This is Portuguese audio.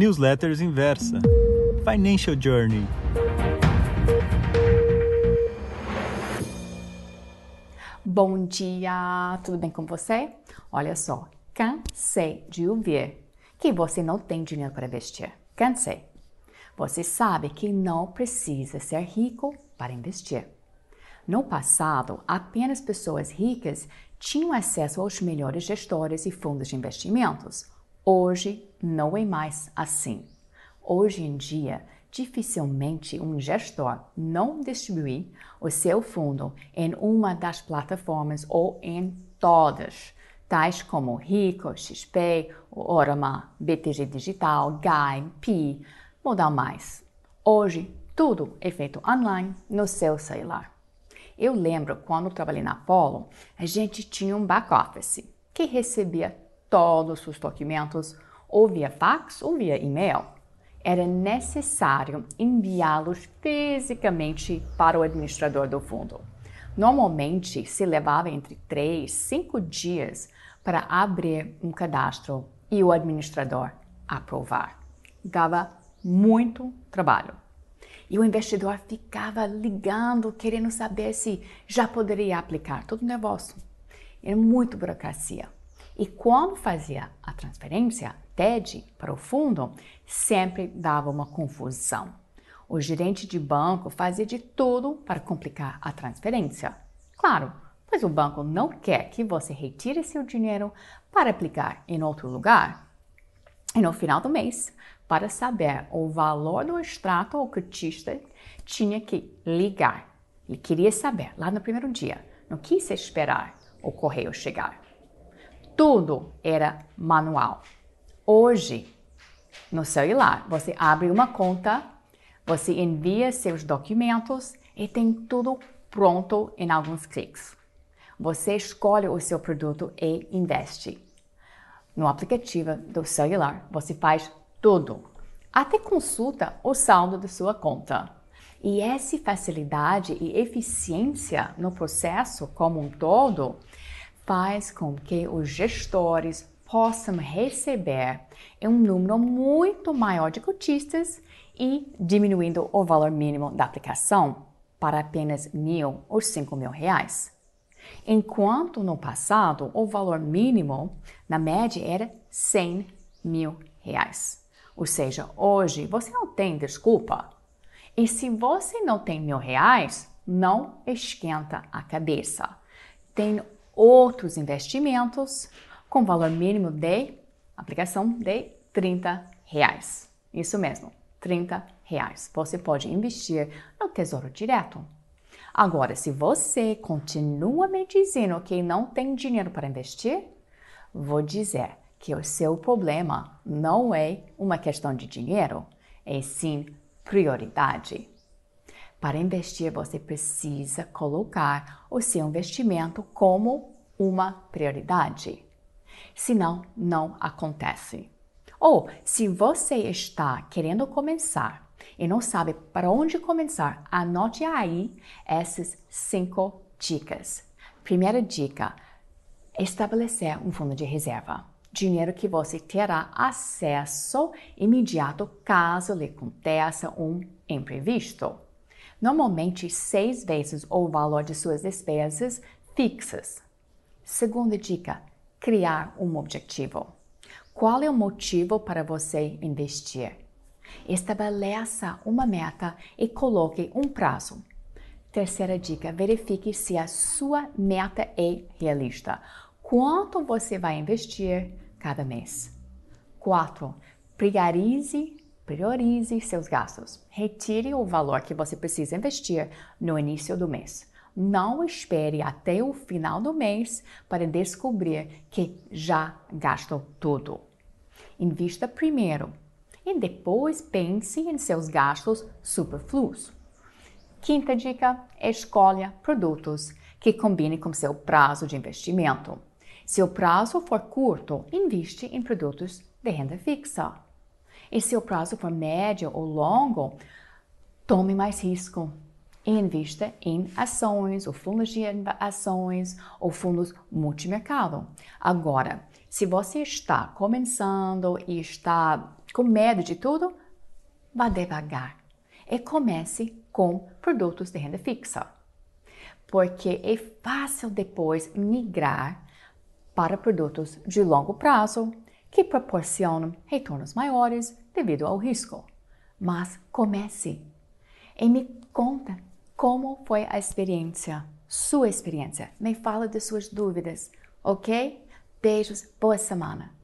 Newsletters Inversa. Financial Journey. Bom dia, tudo bem com você? Olha só, cansei de ouvir que você não tem dinheiro para investir. Cansei. Você sabe que não precisa ser rico para investir. No passado, apenas pessoas ricas tinham acesso aos melhores gestores e fundos de investimentos. Hoje não é mais assim. Hoje em dia, dificilmente um gestor não distribui o seu fundo em uma das plataformas ou em todas, tais como Rico, XP, Orama, BTG Digital, GAI, Pi, Modal Mais. Hoje, tudo é feito online no seu celular. Eu lembro quando trabalhei na Apollo, a gente tinha um back-office que recebia todos os documentos ou via fax ou via e-mail era necessário enviá-los fisicamente para o administrador do fundo. Normalmente se levava entre 3 e 5 dias para abrir um cadastro e o administrador aprovar. Dava muito trabalho. E o investidor ficava ligando, querendo saber se já poderia aplicar. Tudo nervoso. Era muito burocracia. E quando fazia a transferência, TED, para o fundo, sempre dava uma confusão. O gerente de banco fazia de tudo para complicar a transferência. Claro, pois o banco não quer que você retire seu dinheiro para aplicar em outro lugar. E no final do mês, para saber o valor do extrato, o cotista tinha que ligar. Ele queria saber lá no primeiro dia, não quis esperar o correio chegar. Tudo era manual. Hoje, no celular, você abre uma conta, você envia seus documentos e tem tudo pronto em alguns cliques. Você escolhe o seu produto e investe. No aplicativo do celular, você faz tudo, até consulta o saldo da sua conta. E essa facilidade e eficiência no processo como um todo faz com que os gestores possam receber um número muito maior de cotistas e diminuindo o valor mínimo da aplicação para apenas mil ou cinco mil reais. Enquanto no passado o valor mínimo na média era 100 mil reais. Ou seja, hoje você não tem desculpa. E se você não tem mil reais, não esquenta a cabeça. Tem outros investimentos com valor mínimo de aplicação de 30 reais. Isso mesmo, 30 reais. Você pode investir no Tesouro Direto. Agora, se você continua me dizendo que não tem dinheiro para investir, vou dizer que o seu problema não é uma questão de dinheiro, é sim prioridade. Para investir, você precisa colocar o seu investimento como uma prioridade. Senão, não acontece. Ou, se você está querendo começar e não sabe para onde começar, anote aí essas cinco dicas. Primeira dica: estabelecer um fundo de reserva. Dinheiro que você terá acesso imediato caso lhe aconteça um imprevisto normalmente seis vezes o valor de suas despesas fixas. Segunda dica: criar um objetivo. Qual é o motivo para você investir? Estabeleça uma meta e coloque um prazo. Terceira dica: verifique se a sua meta é realista. Quanto você vai investir cada mês? 4. Priorize Priorize seus gastos. Retire o valor que você precisa investir no início do mês. Não espere até o final do mês para descobrir que já gastou tudo. Invista primeiro e depois pense em seus gastos superfluos. Quinta dica: escolha produtos que combinem com seu prazo de investimento. Se o prazo for curto, investe em produtos de renda fixa. E se o prazo for médio ou longo, tome mais risco. Invista em ações, ou fundos de ações, ou fundos multimercado. Agora, se você está começando e está com medo de tudo, vá devagar e comece com produtos de renda fixa. Porque é fácil depois migrar para produtos de longo prazo que proporcionam retornos maiores devido ao risco. Mas comece e me conta como foi a experiência, sua experiência. Me fala de suas dúvidas, ok? Beijos, boa semana.